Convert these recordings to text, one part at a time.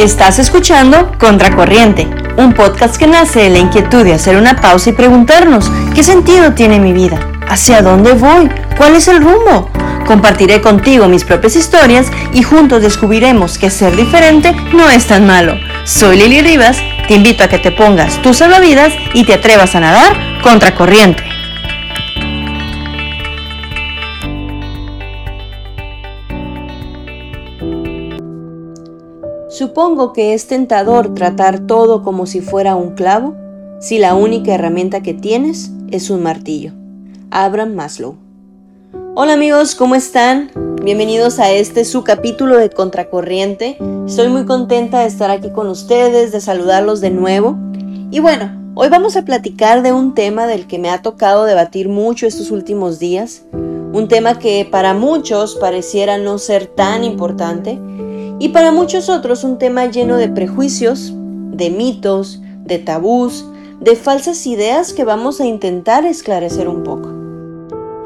Estás escuchando Contracorriente, un podcast que nace de la inquietud de hacer una pausa y preguntarnos qué sentido tiene mi vida, hacia dónde voy, cuál es el rumbo. Compartiré contigo mis propias historias y juntos descubriremos que ser diferente no es tan malo. Soy Lili Rivas, te invito a que te pongas tus salvavidas y te atrevas a nadar contracorriente. Supongo que es tentador tratar todo como si fuera un clavo, si la única herramienta que tienes es un martillo. Abraham Maslow. Hola amigos, ¿cómo están? Bienvenidos a este su capítulo de Contracorriente. Estoy muy contenta de estar aquí con ustedes, de saludarlos de nuevo. Y bueno, hoy vamos a platicar de un tema del que me ha tocado debatir mucho estos últimos días. Un tema que para muchos pareciera no ser tan importante, y para muchos otros un tema lleno de prejuicios, de mitos, de tabús, de falsas ideas que vamos a intentar esclarecer un poco.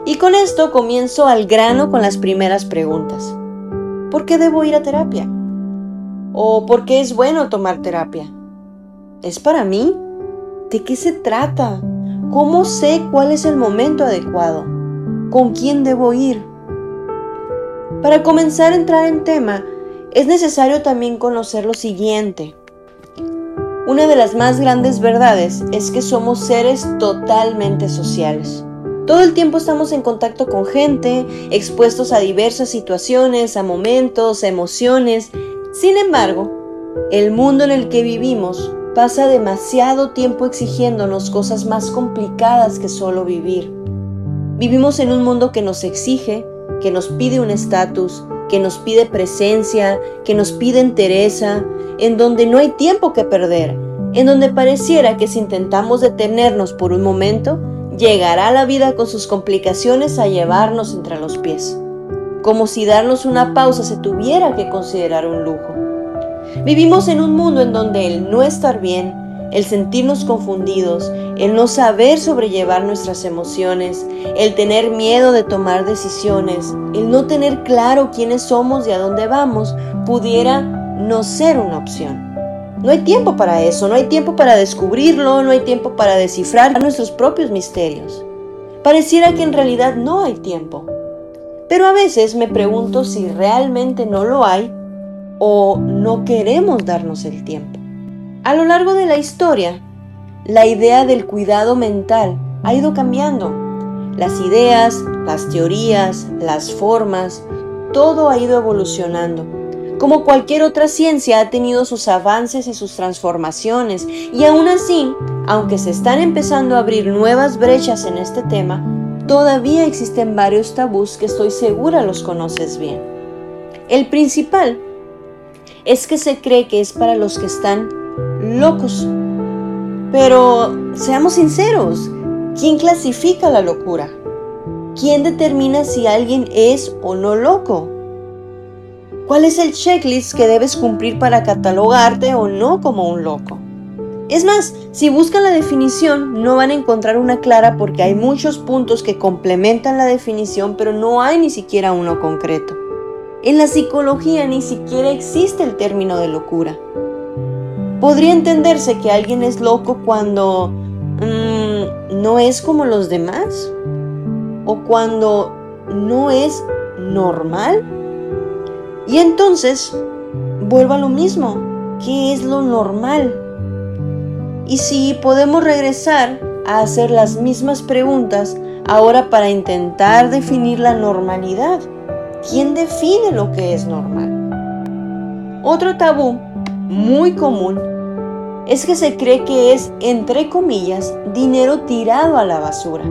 Y con esto comienzo al grano con las primeras preguntas. ¿Por qué debo ir a terapia? ¿O por qué es bueno tomar terapia? ¿Es para mí? ¿De qué se trata? ¿Cómo sé cuál es el momento adecuado? ¿Con quién debo ir? Para comenzar a entrar en tema, es necesario también conocer lo siguiente. Una de las más grandes verdades es que somos seres totalmente sociales. Todo el tiempo estamos en contacto con gente, expuestos a diversas situaciones, a momentos, a emociones. Sin embargo, el mundo en el que vivimos pasa demasiado tiempo exigiéndonos cosas más complicadas que solo vivir. Vivimos en un mundo que nos exige, que nos pide un estatus, que nos pide presencia, que nos pide entereza, en donde no hay tiempo que perder, en donde pareciera que si intentamos detenernos por un momento, llegará la vida con sus complicaciones a llevarnos entre los pies, como si darnos una pausa se tuviera que considerar un lujo. Vivimos en un mundo en donde el no estar bien, el sentirnos confundidos, el no saber sobrellevar nuestras emociones, el tener miedo de tomar decisiones, el no tener claro quiénes somos y a dónde vamos, pudiera no ser una opción. No hay tiempo para eso, no hay tiempo para descubrirlo, no hay tiempo para descifrar nuestros propios misterios. Pareciera que en realidad no hay tiempo. Pero a veces me pregunto si realmente no lo hay o no queremos darnos el tiempo. A lo largo de la historia, la idea del cuidado mental ha ido cambiando. Las ideas, las teorías, las formas, todo ha ido evolucionando. Como cualquier otra ciencia ha tenido sus avances y sus transformaciones y aún así, aunque se están empezando a abrir nuevas brechas en este tema, todavía existen varios tabús que estoy segura los conoces bien. El principal es que se cree que es para los que están locos. Pero seamos sinceros, ¿quién clasifica la locura? ¿Quién determina si alguien es o no loco? ¿Cuál es el checklist que debes cumplir para catalogarte o no como un loco? Es más, si buscan la definición, no van a encontrar una clara porque hay muchos puntos que complementan la definición, pero no hay ni siquiera uno concreto. En la psicología ni siquiera existe el término de locura. Podría entenderse que alguien es loco cuando mm, no es como los demás o cuando no es normal. Y entonces, vuelvo a lo mismo, ¿qué es lo normal? Y si podemos regresar a hacer las mismas preguntas ahora para intentar definir la normalidad. ¿Quién define lo que es normal? Otro tabú muy común es que se cree que es, entre comillas, dinero tirado a la basura.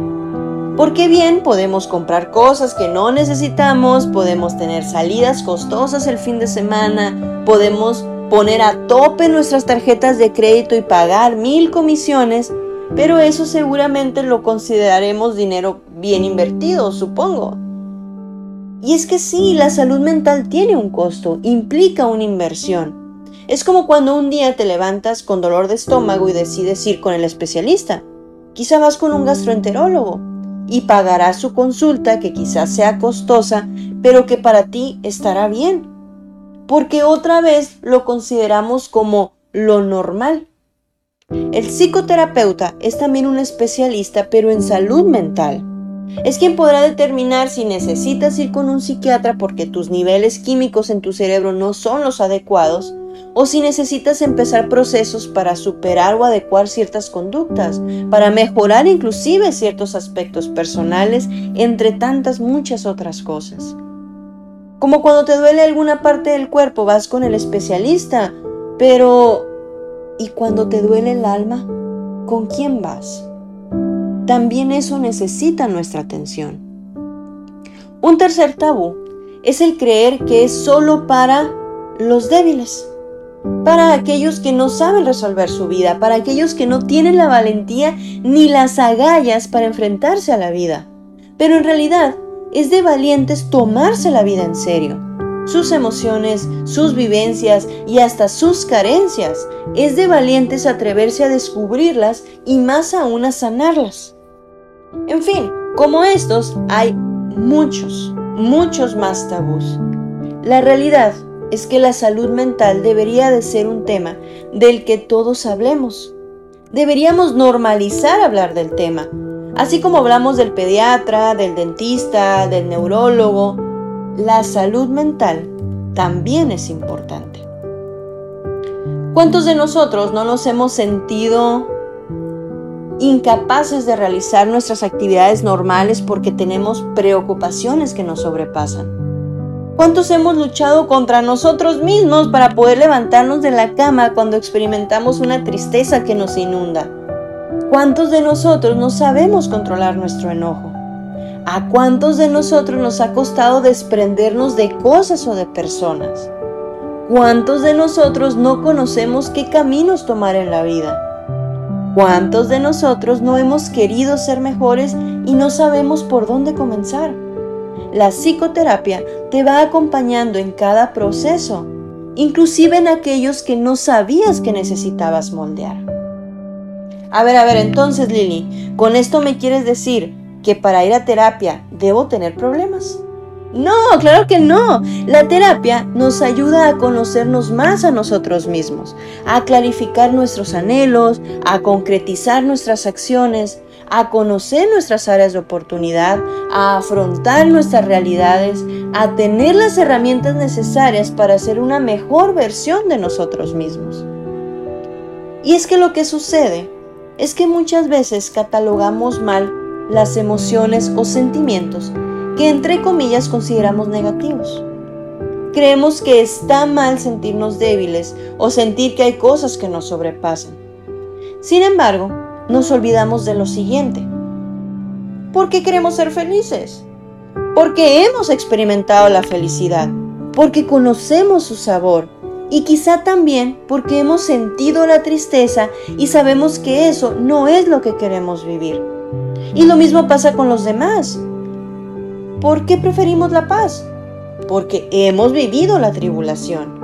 Porque bien podemos comprar cosas que no necesitamos, podemos tener salidas costosas el fin de semana, podemos poner a tope nuestras tarjetas de crédito y pagar mil comisiones, pero eso seguramente lo consideraremos dinero bien invertido, supongo. Y es que sí, la salud mental tiene un costo, implica una inversión. Es como cuando un día te levantas con dolor de estómago y decides ir con el especialista. Quizá vas con un gastroenterólogo y pagarás su consulta que quizás sea costosa, pero que para ti estará bien. porque otra vez lo consideramos como lo normal. El psicoterapeuta es también un especialista, pero en salud mental. Es quien podrá determinar si necesitas ir con un psiquiatra porque tus niveles químicos en tu cerebro no son los adecuados o si necesitas empezar procesos para superar o adecuar ciertas conductas, para mejorar inclusive ciertos aspectos personales, entre tantas muchas otras cosas. Como cuando te duele alguna parte del cuerpo vas con el especialista, pero ¿y cuando te duele el alma? ¿Con quién vas? También eso necesita nuestra atención. Un tercer tabú es el creer que es solo para los débiles para aquellos que no saben resolver su vida, para aquellos que no tienen la valentía ni las agallas para enfrentarse a la vida. Pero en realidad es de valientes tomarse la vida en serio. Sus emociones, sus vivencias y hasta sus carencias. Es de valientes atreverse a descubrirlas y más aún a sanarlas. En fin, como estos hay muchos, muchos más tabús. La realidad es que la salud mental debería de ser un tema del que todos hablemos. Deberíamos normalizar hablar del tema, así como hablamos del pediatra, del dentista, del neurólogo. La salud mental también es importante. ¿Cuántos de nosotros no nos hemos sentido incapaces de realizar nuestras actividades normales porque tenemos preocupaciones que nos sobrepasan? ¿Cuántos hemos luchado contra nosotros mismos para poder levantarnos de la cama cuando experimentamos una tristeza que nos inunda? ¿Cuántos de nosotros no sabemos controlar nuestro enojo? ¿A cuántos de nosotros nos ha costado desprendernos de cosas o de personas? ¿Cuántos de nosotros no conocemos qué caminos tomar en la vida? ¿Cuántos de nosotros no hemos querido ser mejores y no sabemos por dónde comenzar? La psicoterapia te va acompañando en cada proceso, inclusive en aquellos que no sabías que necesitabas moldear. A ver, a ver, entonces Lili, ¿con esto me quieres decir que para ir a terapia debo tener problemas? No, claro que no. La terapia nos ayuda a conocernos más a nosotros mismos, a clarificar nuestros anhelos, a concretizar nuestras acciones, a conocer nuestras áreas de oportunidad, a afrontar nuestras realidades, a tener las herramientas necesarias para ser una mejor versión de nosotros mismos. Y es que lo que sucede es que muchas veces catalogamos mal las emociones o sentimientos que entre comillas consideramos negativos. Creemos que está mal sentirnos débiles o sentir que hay cosas que nos sobrepasan. Sin embargo, nos olvidamos de lo siguiente. ¿Por qué queremos ser felices? Porque hemos experimentado la felicidad, porque conocemos su sabor y quizá también porque hemos sentido la tristeza y sabemos que eso no es lo que queremos vivir. Y lo mismo pasa con los demás. ¿Por qué preferimos la paz? Porque hemos vivido la tribulación.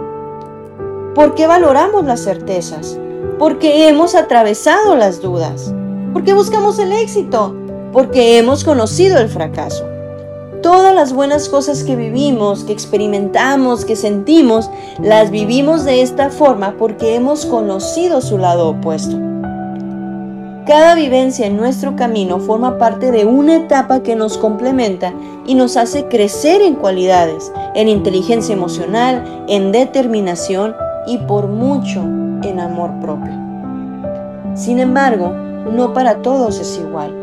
¿Por qué valoramos las certezas? Porque hemos atravesado las dudas, porque buscamos el éxito, porque hemos conocido el fracaso. Todas las buenas cosas que vivimos, que experimentamos, que sentimos, las vivimos de esta forma porque hemos conocido su lado opuesto. Cada vivencia en nuestro camino forma parte de una etapa que nos complementa y nos hace crecer en cualidades, en inteligencia emocional, en determinación y por mucho en amor propio. Sin embargo, no para todos es igual.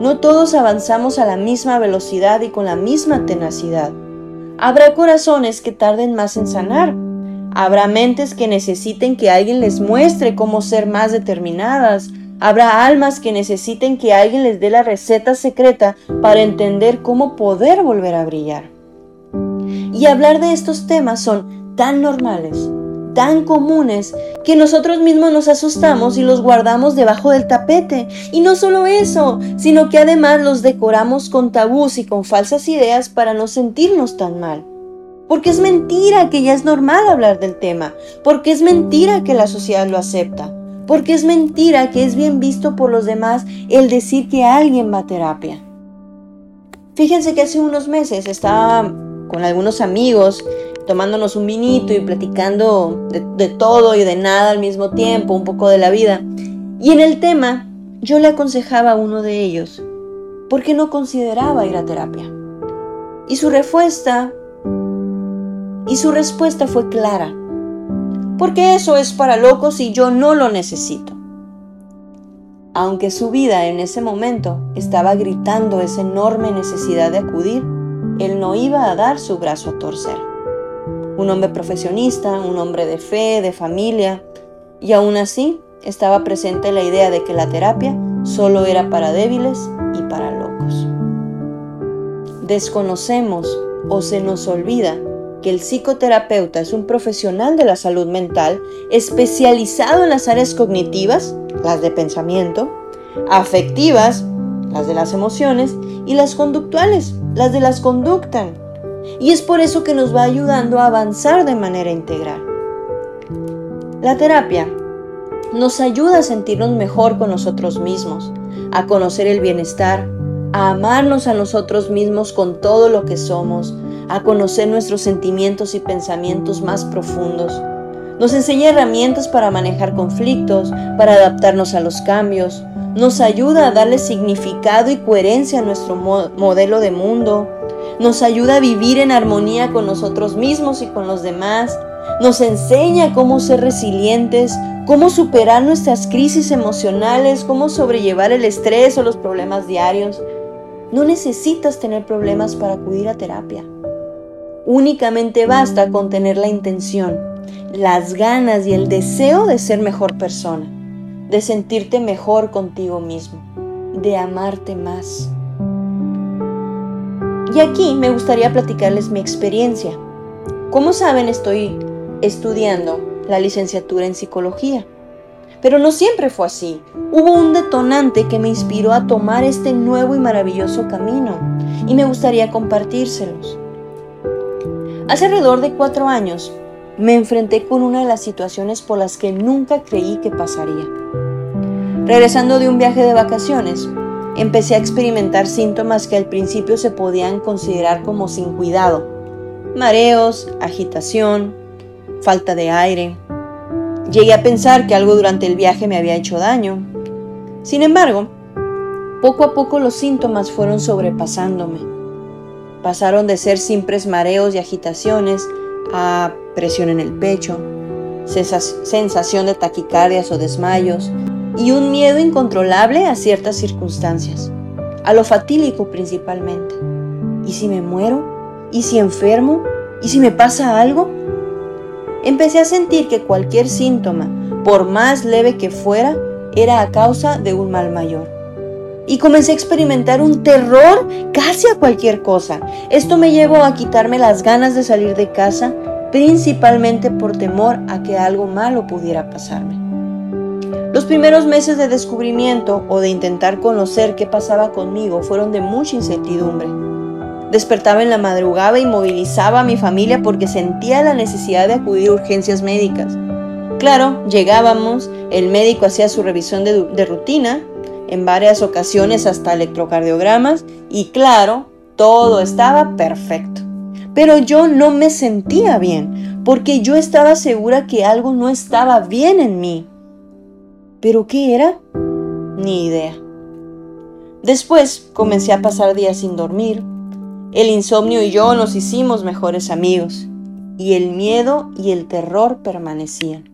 No todos avanzamos a la misma velocidad y con la misma tenacidad. Habrá corazones que tarden más en sanar. Habrá mentes que necesiten que alguien les muestre cómo ser más determinadas. Habrá almas que necesiten que alguien les dé la receta secreta para entender cómo poder volver a brillar. Y hablar de estos temas son tan normales, tan comunes que nosotros mismos nos asustamos y los guardamos debajo del tapete. Y no solo eso, sino que además los decoramos con tabús y con falsas ideas para no sentirnos tan mal. Porque es mentira que ya es normal hablar del tema, porque es mentira que la sociedad lo acepta, porque es mentira que es bien visto por los demás el decir que alguien va a terapia. Fíjense que hace unos meses estaba con algunos amigos tomándonos un vinito y platicando de, de todo y de nada al mismo tiempo, un poco de la vida. Y en el tema, yo le aconsejaba a uno de ellos, ¿por qué no consideraba ir a terapia? Y su respuesta, y su respuesta fue clara, porque eso es para locos y yo no lo necesito. Aunque su vida en ese momento estaba gritando esa enorme necesidad de acudir, él no iba a dar su brazo a torcer. Un hombre profesionista, un hombre de fe, de familia, y aún así estaba presente la idea de que la terapia solo era para débiles y para locos. Desconocemos o se nos olvida que el psicoterapeuta es un profesional de la salud mental especializado en las áreas cognitivas, las de pensamiento, afectivas, las de las emociones, y las conductuales, las de las conductas. Y es por eso que nos va ayudando a avanzar de manera integral. La terapia nos ayuda a sentirnos mejor con nosotros mismos, a conocer el bienestar, a amarnos a nosotros mismos con todo lo que somos, a conocer nuestros sentimientos y pensamientos más profundos. Nos enseña herramientas para manejar conflictos, para adaptarnos a los cambios. Nos ayuda a darle significado y coherencia a nuestro modelo de mundo. Nos ayuda a vivir en armonía con nosotros mismos y con los demás. Nos enseña cómo ser resilientes, cómo superar nuestras crisis emocionales, cómo sobrellevar el estrés o los problemas diarios. No necesitas tener problemas para acudir a terapia. Únicamente basta con tener la intención, las ganas y el deseo de ser mejor persona, de sentirte mejor contigo mismo, de amarte más. Y aquí me gustaría platicarles mi experiencia. Como saben, estoy estudiando la licenciatura en psicología. Pero no siempre fue así. Hubo un detonante que me inspiró a tomar este nuevo y maravilloso camino y me gustaría compartírselos. Hace alrededor de cuatro años me enfrenté con una de las situaciones por las que nunca creí que pasaría. Regresando de un viaje de vacaciones, empecé a experimentar síntomas que al principio se podían considerar como sin cuidado. Mareos, agitación, falta de aire. Llegué a pensar que algo durante el viaje me había hecho daño. Sin embargo, poco a poco los síntomas fueron sobrepasándome Pasaron de ser simples mareos y agitaciones a presión en el pecho, sensación de taquicardias o desmayos y un miedo incontrolable a ciertas circunstancias, a lo fatídico principalmente. ¿Y si me muero? ¿Y si enfermo? ¿Y si me pasa algo? Empecé a sentir que cualquier síntoma, por más leve que fuera, era a causa de un mal mayor y comencé a experimentar un terror casi a cualquier cosa. Esto me llevó a quitarme las ganas de salir de casa, principalmente por temor a que algo malo pudiera pasarme. Los primeros meses de descubrimiento o de intentar conocer qué pasaba conmigo fueron de mucha incertidumbre. Despertaba en la madrugada y movilizaba a mi familia porque sentía la necesidad de acudir a urgencias médicas. Claro, llegábamos, el médico hacía su revisión de, de rutina, en varias ocasiones hasta electrocardiogramas y claro, todo estaba perfecto. Pero yo no me sentía bien porque yo estaba segura que algo no estaba bien en mí. ¿Pero qué era? Ni idea. Después comencé a pasar días sin dormir. El insomnio y yo nos hicimos mejores amigos y el miedo y el terror permanecían.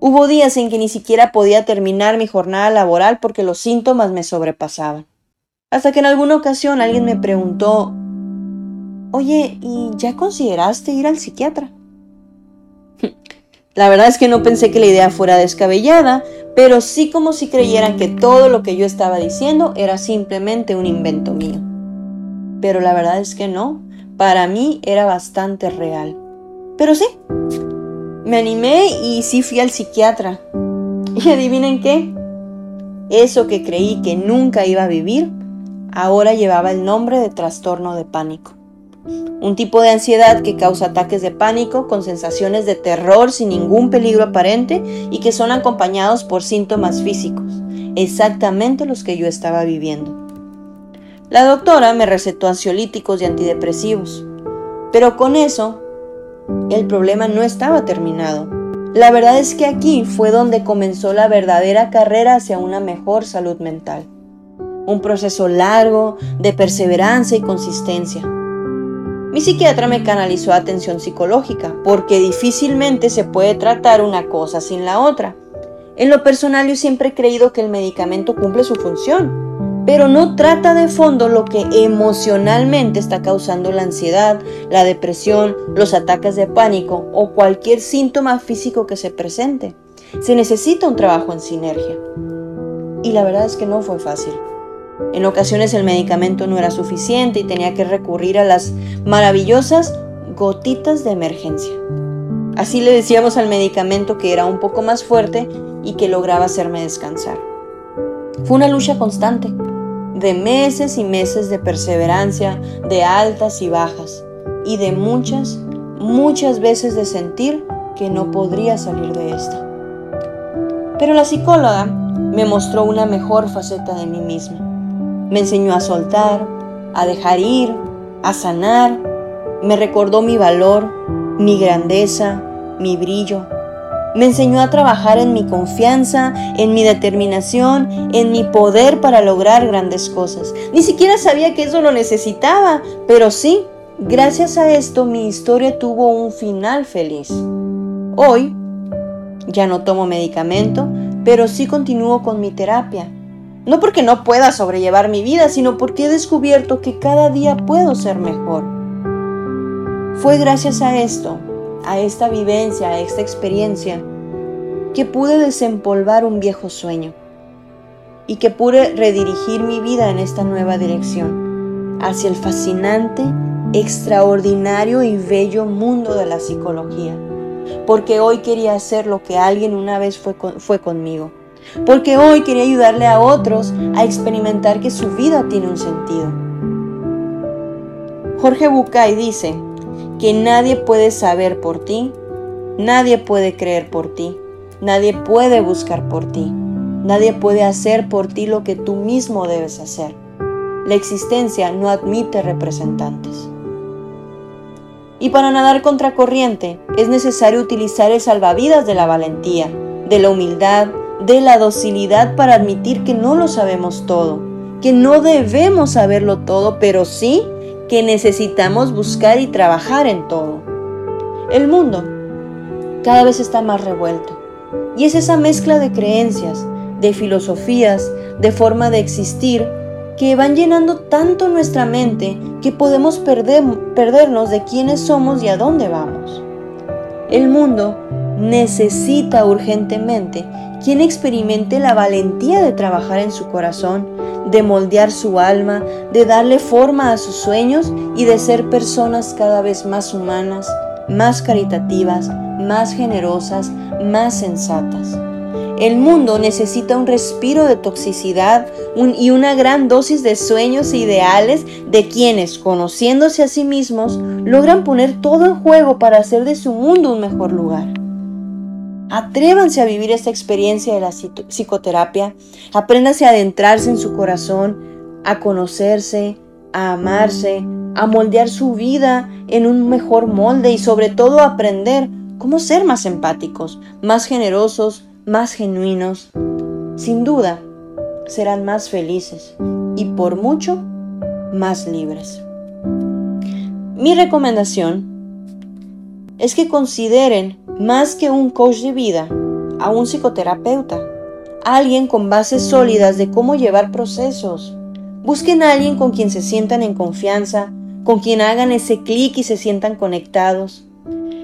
Hubo días en que ni siquiera podía terminar mi jornada laboral porque los síntomas me sobrepasaban. Hasta que en alguna ocasión alguien me preguntó, oye, ¿y ya consideraste ir al psiquiatra? La verdad es que no pensé que la idea fuera descabellada, pero sí como si creyeran que todo lo que yo estaba diciendo era simplemente un invento mío. Pero la verdad es que no, para mí era bastante real. Pero sí, me animé y sí fui al psiquiatra. Y adivinen qué, eso que creí que nunca iba a vivir, ahora llevaba el nombre de trastorno de pánico. Un tipo de ansiedad que causa ataques de pánico con sensaciones de terror sin ningún peligro aparente y que son acompañados por síntomas físicos, exactamente los que yo estaba viviendo. La doctora me recetó ansiolíticos y antidepresivos, pero con eso el problema no estaba terminado. La verdad es que aquí fue donde comenzó la verdadera carrera hacia una mejor salud mental. Un proceso largo de perseverancia y consistencia. Mi psiquiatra me canalizó a atención psicológica porque difícilmente se puede tratar una cosa sin la otra. En lo personal yo siempre he creído que el medicamento cumple su función, pero no trata de fondo lo que emocionalmente está causando la ansiedad, la depresión, los ataques de pánico o cualquier síntoma físico que se presente. Se necesita un trabajo en sinergia. Y la verdad es que no fue fácil. En ocasiones el medicamento no era suficiente y tenía que recurrir a las maravillosas gotitas de emergencia. Así le decíamos al medicamento que era un poco más fuerte y que lograba hacerme descansar. Fue una lucha constante, de meses y meses de perseverancia, de altas y bajas, y de muchas, muchas veces de sentir que no podría salir de esta. Pero la psicóloga me mostró una mejor faceta de mí misma. Me enseñó a soltar, a dejar ir, a sanar. Me recordó mi valor, mi grandeza, mi brillo, me enseñó a trabajar en mi confianza, en mi determinación, en mi poder para lograr grandes cosas. Ni siquiera sabía que eso lo necesitaba, pero sí, gracias a esto mi historia tuvo un final feliz. Hoy ya no tomo medicamento, pero sí continúo con mi terapia. No porque no pueda sobrellevar mi vida, sino porque he descubierto que cada día puedo ser mejor. Fue gracias a esto a esta vivencia, a esta experiencia, que pude desempolvar un viejo sueño y que pude redirigir mi vida en esta nueva dirección, hacia el fascinante, extraordinario y bello mundo de la psicología. Porque hoy quería hacer lo que alguien una vez fue, fue conmigo. Porque hoy quería ayudarle a otros a experimentar que su vida tiene un sentido. Jorge Bucay dice, que nadie puede saber por ti, nadie puede creer por ti, nadie puede buscar por ti, nadie puede hacer por ti lo que tú mismo debes hacer. La existencia no admite representantes. Y para nadar contracorriente es necesario utilizar el salvavidas de la valentía, de la humildad, de la docilidad para admitir que no lo sabemos todo, que no debemos saberlo todo, pero sí que necesitamos buscar y trabajar en todo. El mundo cada vez está más revuelto y es esa mezcla de creencias, de filosofías, de forma de existir que van llenando tanto nuestra mente que podemos perder, perdernos de quiénes somos y a dónde vamos. El mundo necesita urgentemente quien experimente la valentía de trabajar en su corazón de moldear su alma, de darle forma a sus sueños y de ser personas cada vez más humanas, más caritativas, más generosas, más sensatas. El mundo necesita un respiro de toxicidad y una gran dosis de sueños e ideales de quienes, conociéndose a sí mismos, logran poner todo en juego para hacer de su mundo un mejor lugar. Atrévanse a vivir esta experiencia de la psicoterapia, apréndanse a adentrarse en su corazón, a conocerse, a amarse, a moldear su vida en un mejor molde y sobre todo aprender cómo ser más empáticos, más generosos, más genuinos. Sin duda, serán más felices y por mucho más libres. Mi recomendación es que consideren más que un coach de vida a un psicoterapeuta, alguien con bases sólidas de cómo llevar procesos. Busquen a alguien con quien se sientan en confianza, con quien hagan ese clic y se sientan conectados.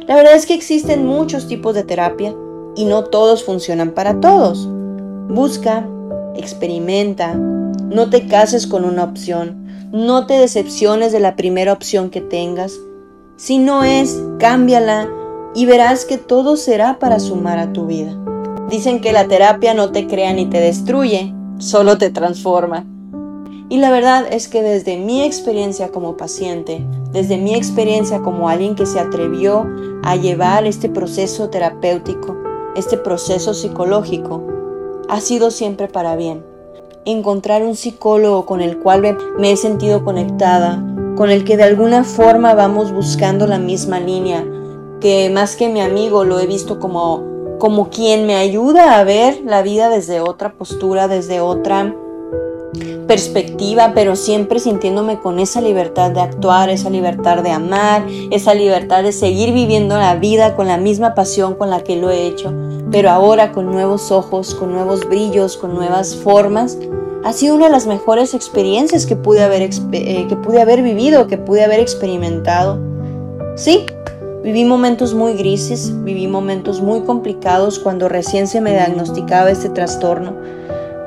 La verdad es que existen muchos tipos de terapia y no todos funcionan para todos. Busca, experimenta, no te cases con una opción, no te decepciones de la primera opción que tengas. Si no es, cámbiala y verás que todo será para sumar a tu vida. Dicen que la terapia no te crea ni te destruye, solo te transforma. Y la verdad es que desde mi experiencia como paciente, desde mi experiencia como alguien que se atrevió a llevar este proceso terapéutico, este proceso psicológico, ha sido siempre para bien. Encontrar un psicólogo con el cual me he sentido conectada, con el que de alguna forma vamos buscando la misma línea, que más que mi amigo lo he visto como, como quien me ayuda a ver la vida desde otra postura, desde otra perspectiva, pero siempre sintiéndome con esa libertad de actuar, esa libertad de amar, esa libertad de seguir viviendo la vida con la misma pasión con la que lo he hecho, pero ahora con nuevos ojos, con nuevos brillos, con nuevas formas. Ha sido una de las mejores experiencias que pude haber, eh, que pude haber vivido, que pude haber experimentado. Sí, viví momentos muy grises, viví momentos muy complicados cuando recién se me diagnosticaba este trastorno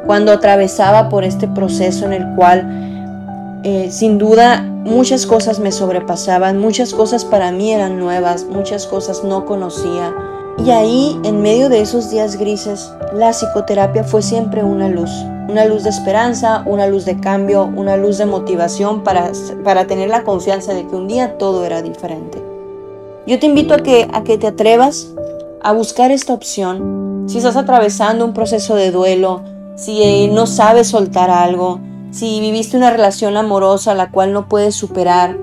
cuando atravesaba por este proceso en el cual eh, sin duda muchas cosas me sobrepasaban, muchas cosas para mí eran nuevas, muchas cosas no conocía. Y ahí, en medio de esos días grises, la psicoterapia fue siempre una luz, una luz de esperanza, una luz de cambio, una luz de motivación para, para tener la confianza de que un día todo era diferente. Yo te invito a que, a que te atrevas a buscar esta opción. Si estás atravesando un proceso de duelo, si no sabes soltar algo, si viviste una relación amorosa la cual no puedes superar,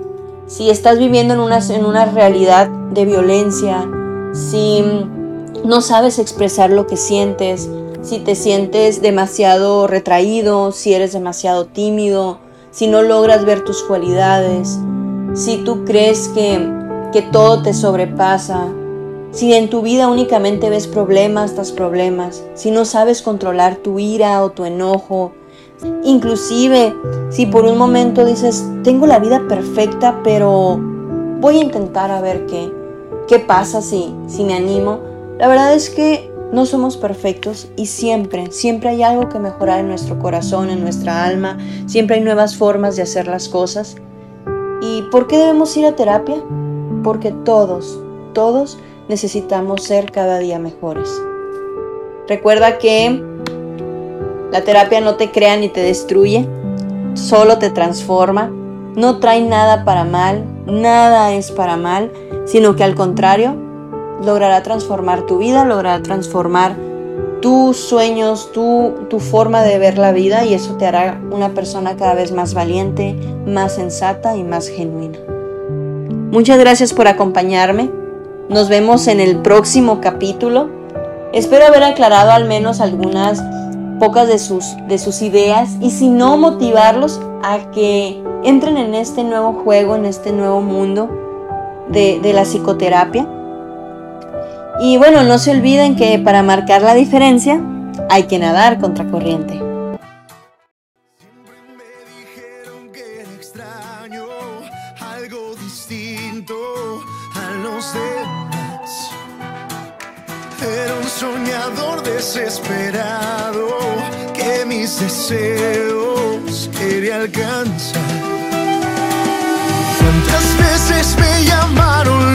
si estás viviendo en una, en una realidad de violencia, si no sabes expresar lo que sientes, si te sientes demasiado retraído, si eres demasiado tímido, si no logras ver tus cualidades, si tú crees que, que todo te sobrepasa, si en tu vida únicamente ves problemas tras problemas, si no sabes controlar tu ira o tu enojo, inclusive si por un momento dices, tengo la vida perfecta, pero voy a intentar a ver qué, qué pasa si, si me animo, la verdad es que no somos perfectos y siempre, siempre hay algo que mejorar en nuestro corazón, en nuestra alma, siempre hay nuevas formas de hacer las cosas. ¿Y por qué debemos ir a terapia? Porque todos, todos necesitamos ser cada día mejores. Recuerda que la terapia no te crea ni te destruye, solo te transforma, no trae nada para mal, nada es para mal, sino que al contrario, logrará transformar tu vida, logrará transformar tus sueños, tu, tu forma de ver la vida y eso te hará una persona cada vez más valiente, más sensata y más genuina. Muchas gracias por acompañarme. Nos vemos en el próximo capítulo. Espero haber aclarado al menos algunas pocas de sus, de sus ideas y si no motivarlos a que entren en este nuevo juego, en este nuevo mundo de, de la psicoterapia. Y bueno, no se olviden que para marcar la diferencia hay que nadar contra corriente. Desesperado que mis deseos quería alcanzar. ¿Cuántas veces me llamaron